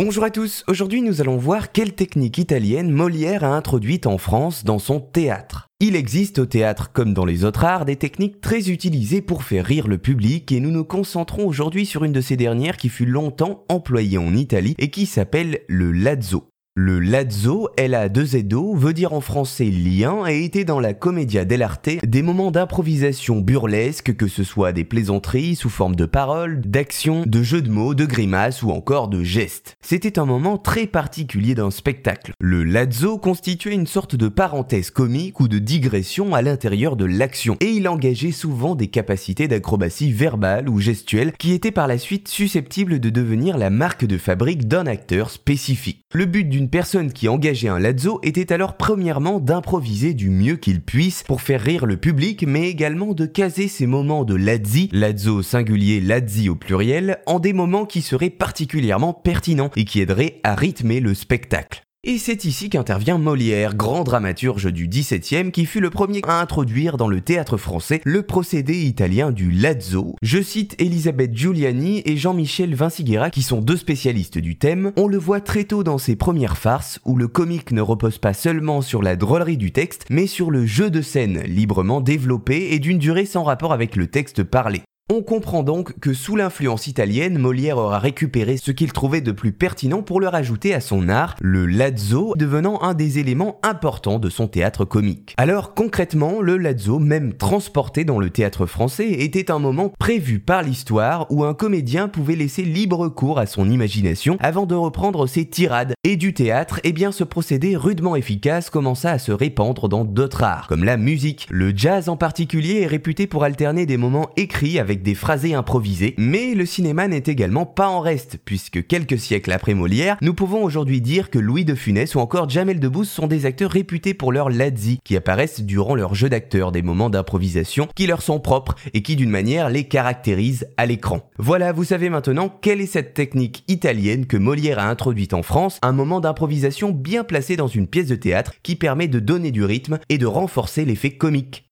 Bonjour à tous, aujourd'hui nous allons voir quelle technique italienne Molière a introduite en France dans son théâtre. Il existe au théâtre comme dans les autres arts des techniques très utilisées pour faire rire le public et nous nous concentrons aujourd'hui sur une de ces dernières qui fut longtemps employée en Italie et qui s'appelle le lazzo. Le lazzo, L-A-2-Z-O, veut dire en français lien et était dans la commedia dell'arte des moments d'improvisation burlesque, que ce soit des plaisanteries sous forme de paroles, d'actions, de jeux de mots, de grimaces ou encore de gestes. C'était un moment très particulier d'un spectacle. Le lazzo constituait une sorte de parenthèse comique ou de digression à l'intérieur de l'action et il engageait souvent des capacités d'acrobatie verbale ou gestuelle qui étaient par la suite susceptibles de devenir la marque de fabrique d'un acteur spécifique. Le but d'une personne qui engageait un lazzo était alors premièrement d'improviser du mieux qu'il puisse pour faire rire le public, mais également de caser ces moments de lazzi, lazzo singulier, lazzi au pluriel, en des moments qui seraient particulièrement pertinents et qui aideraient à rythmer le spectacle. Et c'est ici qu'intervient Molière, grand dramaturge du XVIIe, qui fut le premier à introduire dans le théâtre français le procédé italien du lazzo. Je cite Elisabeth Giuliani et Jean-Michel Vinciguerra, qui sont deux spécialistes du thème. On le voit très tôt dans ses premières farces, où le comique ne repose pas seulement sur la drôlerie du texte, mais sur le jeu de scène, librement développé et d'une durée sans rapport avec le texte parlé. On comprend donc que sous l'influence italienne, Molière aura récupéré ce qu'il trouvait de plus pertinent pour le rajouter à son art, le lazzo devenant un des éléments importants de son théâtre comique. Alors concrètement, le lazzo, même transporté dans le théâtre français, était un moment prévu par l'histoire où un comédien pouvait laisser libre cours à son imagination avant de reprendre ses tirades. Et du théâtre, eh bien ce procédé rudement efficace commença à se répandre dans d'autres arts, comme la musique. Le jazz en particulier est réputé pour alterner des moments écrits avec des phrasés improvisés, mais le cinéma n'est également pas en reste, puisque quelques siècles après Molière, nous pouvons aujourd'hui dire que Louis de Funès ou encore Jamel Debbouze sont des acteurs réputés pour leur lazzi, qui apparaissent durant leur jeu d'acteur, des moments d'improvisation qui leur sont propres et qui d'une manière les caractérisent à l'écran. Voilà, vous savez maintenant quelle est cette technique italienne que Molière a introduite en France, un moment d'improvisation bien placé dans une pièce de théâtre qui permet de donner du rythme et de renforcer l'effet comique.